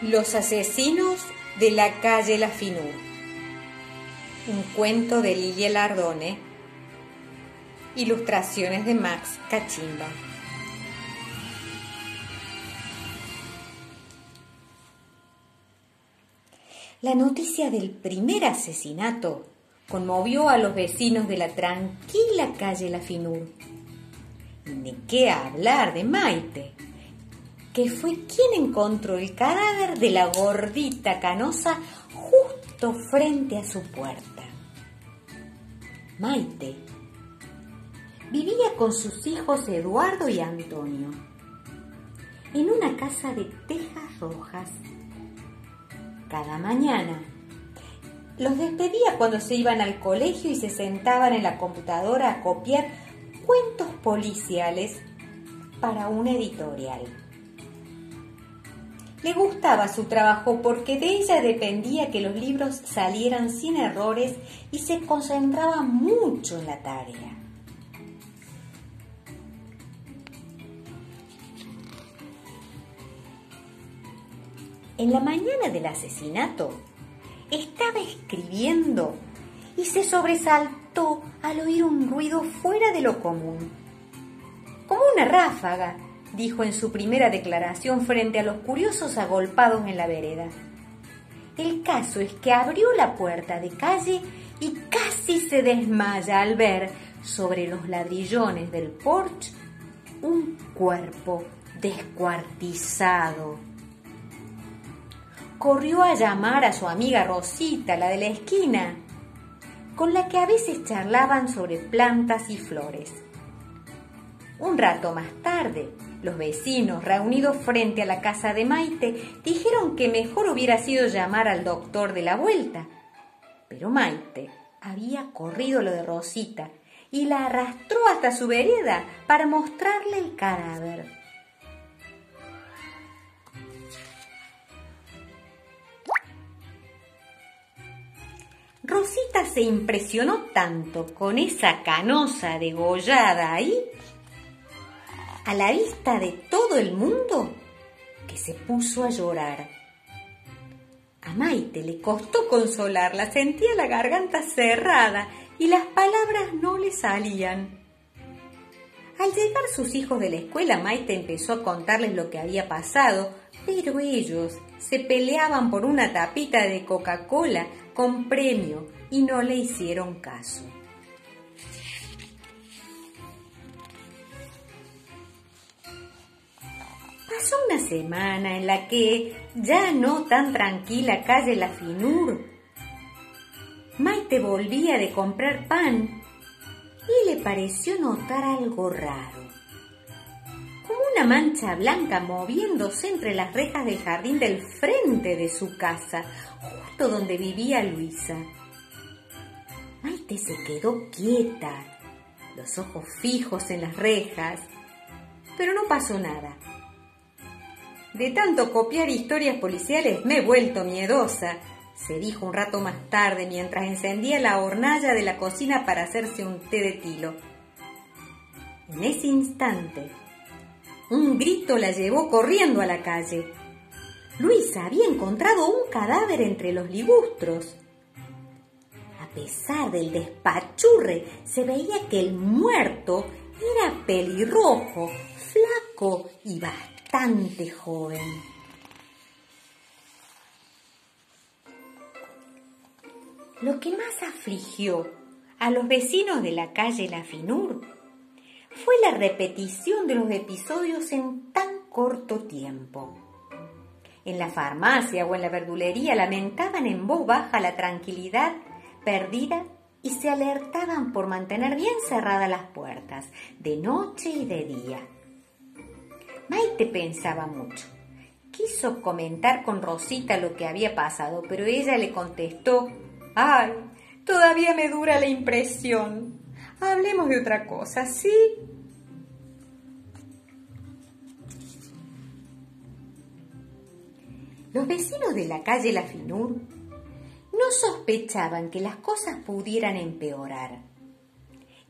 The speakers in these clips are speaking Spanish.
Los asesinos de la calle La Finur. Un cuento de Lilia Lardone. Ilustraciones de Max Cachimba. La noticia del primer asesinato conmovió a los vecinos de la tranquila calle La Finur. ¿De qué hablar de Maite? Que fue quien encontró el cadáver de la gordita canosa justo frente a su puerta. Maite vivía con sus hijos Eduardo y Antonio en una casa de tejas rojas. Cada mañana los despedía cuando se iban al colegio y se sentaban en la computadora a copiar cuentos policiales para un editorial. Le gustaba su trabajo porque de ella dependía que los libros salieran sin errores y se concentraba mucho en la tarea. En la mañana del asesinato estaba escribiendo y se sobresaltó al oír un ruido fuera de lo común, como una ráfaga dijo en su primera declaración frente a los curiosos agolpados en la vereda. El caso es que abrió la puerta de calle y casi se desmaya al ver sobre los ladrillones del porche un cuerpo descuartizado. Corrió a llamar a su amiga Rosita, la de la esquina, con la que a veces charlaban sobre plantas y flores. Un rato más tarde, los vecinos, reunidos frente a la casa de Maite, dijeron que mejor hubiera sido llamar al doctor de la vuelta. Pero Maite había corrido lo de Rosita y la arrastró hasta su vereda para mostrarle el cadáver. Rosita se impresionó tanto con esa canosa degollada ahí a la vista de todo el mundo que se puso a llorar. A Maite le costó consolarla, sentía la garganta cerrada y las palabras no le salían. Al llegar sus hijos de la escuela, Maite empezó a contarles lo que había pasado, pero ellos se peleaban por una tapita de Coca-Cola con premio y no le hicieron caso. Pasó una semana en la que, ya no tan tranquila calle La Finur, Maite volvía de comprar pan y le pareció notar algo raro. Como una mancha blanca moviéndose entre las rejas del jardín del frente de su casa, justo donde vivía Luisa. Maite se quedó quieta, los ojos fijos en las rejas, pero no pasó nada. De tanto copiar historias policiales me he vuelto miedosa, se dijo un rato más tarde mientras encendía la hornalla de la cocina para hacerse un té de tilo. En ese instante, un grito la llevó corriendo a la calle. Luisa había encontrado un cadáver entre los ligustros. A pesar del despachurre, se veía que el muerto era pelirrojo, flaco y bastante bastante joven. Lo que más afligió a los vecinos de la calle La Finur fue la repetición de los episodios en tan corto tiempo. En la farmacia o en la verdulería lamentaban en voz baja la tranquilidad perdida y se alertaban por mantener bien cerradas las puertas, de noche y de día. Maite pensaba mucho. Quiso comentar con Rosita lo que había pasado, pero ella le contestó, ¡ay! Todavía me dura la impresión. Hablemos de otra cosa, ¿sí? Los vecinos de la calle La Finur no sospechaban que las cosas pudieran empeorar.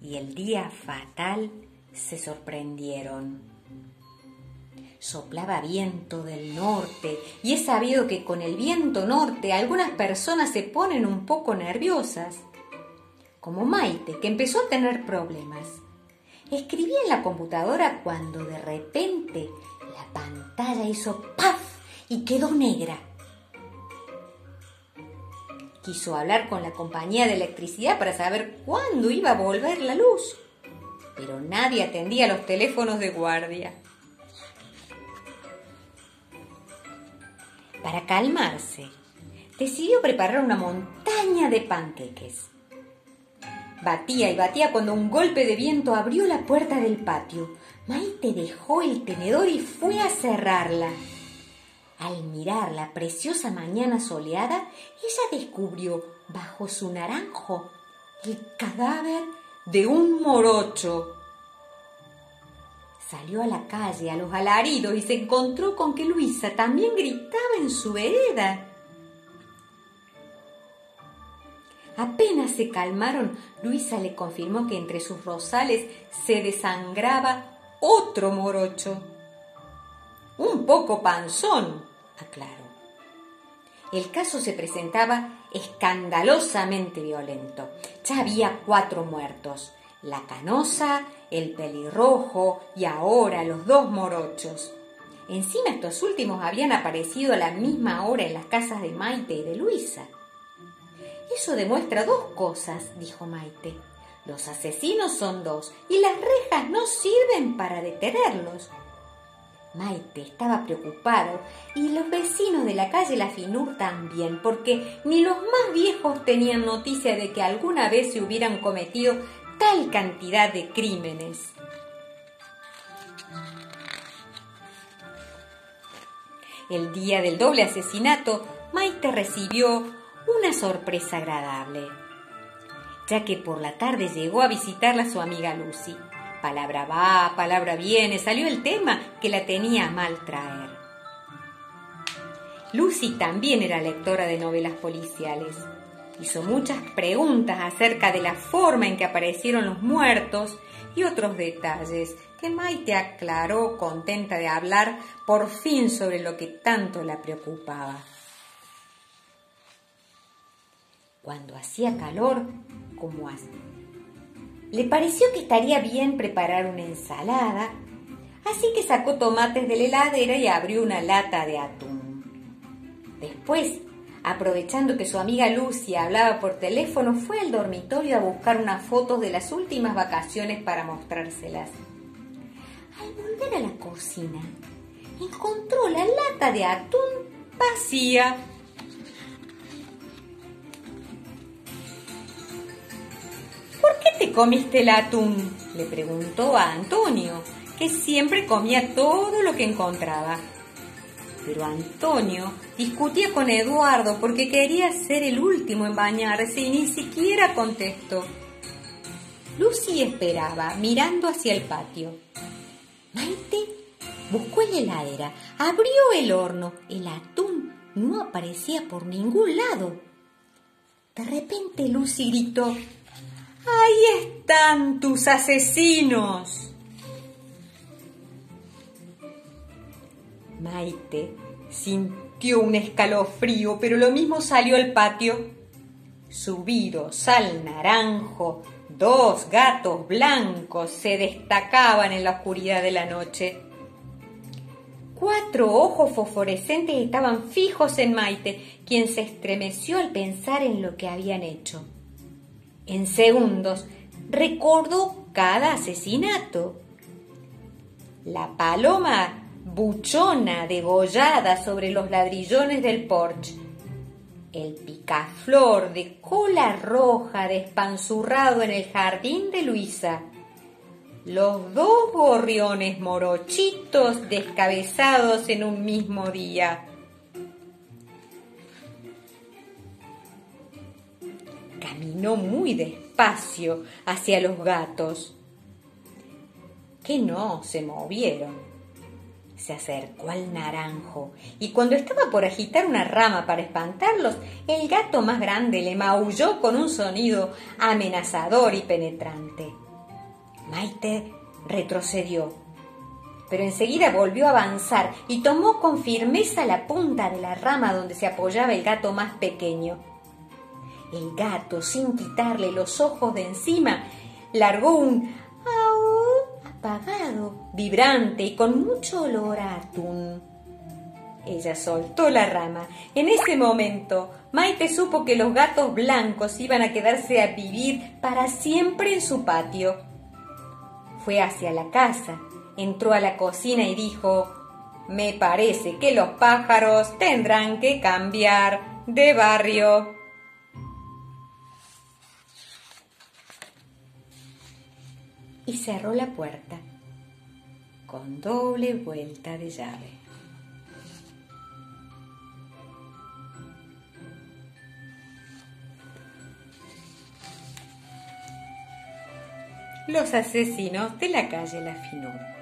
Y el día fatal se sorprendieron. Soplaba viento del norte y he sabido que con el viento norte algunas personas se ponen un poco nerviosas. Como Maite, que empezó a tener problemas. Escribía en la computadora cuando de repente la pantalla hizo ¡paf! y quedó negra. Quiso hablar con la compañía de electricidad para saber cuándo iba a volver la luz, pero nadie atendía los teléfonos de guardia. Para calmarse, decidió preparar una montaña de panqueques. Batía y batía cuando un golpe de viento abrió la puerta del patio. Maite dejó el tenedor y fue a cerrarla. Al mirar la preciosa mañana soleada, ella descubrió bajo su naranjo el cadáver de un morocho. Salió a la calle a los alaridos y se encontró con que Luisa también gritaba en su vereda. Apenas se calmaron, Luisa le confirmó que entre sus rosales se desangraba otro morocho. Un poco panzón, aclaró. El caso se presentaba escandalosamente violento. Ya había cuatro muertos, la canosa, el pelirrojo y ahora los dos morochos. Encima estos últimos habían aparecido a la misma hora en las casas de Maite y de Luisa. Eso demuestra dos cosas, dijo Maite. Los asesinos son dos y las rejas no sirven para detenerlos. Maite estaba preocupado y los vecinos de la calle La Finur también, porque ni los más viejos tenían noticia de que alguna vez se hubieran cometido tal cantidad de crímenes. El día del doble asesinato, Maite recibió una sorpresa agradable, ya que por la tarde llegó a visitarla su amiga Lucy. Palabra va, palabra viene, salió el tema que la tenía mal traer. Lucy también era lectora de novelas policiales. Hizo muchas preguntas acerca de la forma en que aparecieron los muertos y otros detalles que Maite aclaró contenta de hablar por fin sobre lo que tanto la preocupaba. Cuando hacía calor, como así le pareció que estaría bien preparar una ensalada, así que sacó tomates de la heladera y abrió una lata de atún. Después, aprovechando que su amiga Lucia hablaba por teléfono, fue al dormitorio a buscar unas fotos de las últimas vacaciones para mostrárselas. Al volver a la cocina, encontró la lata de atún vacía. te comiste el atún? le preguntó a Antonio, que siempre comía todo lo que encontraba. Pero Antonio discutía con Eduardo porque quería ser el último en bañarse y ni siquiera contestó. Lucy esperaba, mirando hacia el patio. Maite buscó en la heladera, abrió el horno. El atún no aparecía por ningún lado. De repente Lucy gritó, Ahí están tus asesinos. Maite sintió un escalofrío, pero lo mismo salió al patio. Subidos al naranjo, dos gatos blancos se destacaban en la oscuridad de la noche. Cuatro ojos fosforescentes estaban fijos en Maite, quien se estremeció al pensar en lo que habían hecho. En segundos recordó cada asesinato. La paloma buchona degollada sobre los ladrillones del porche. El picaflor de cola roja despanzurrado en el jardín de Luisa. Los dos gorriones morochitos descabezados en un mismo día caminó muy despacio hacia los gatos, que no se movieron. Se acercó al naranjo y cuando estaba por agitar una rama para espantarlos, el gato más grande le maulló con un sonido amenazador y penetrante. Maite retrocedió. pero enseguida volvió a avanzar y tomó con firmeza la punta de la rama donde se apoyaba el gato más pequeño. El gato, sin quitarle los ojos de encima, largó un apagado, vibrante y con mucho olor a atún. Ella soltó la rama. En ese momento, Maite supo que los gatos blancos iban a quedarse a vivir para siempre en su patio. Fue hacia la casa entró a la cocina y dijo, me parece que los pájaros tendrán que cambiar de barrio. Y cerró la puerta con doble vuelta de llave. Los asesinos de la calle La Finura.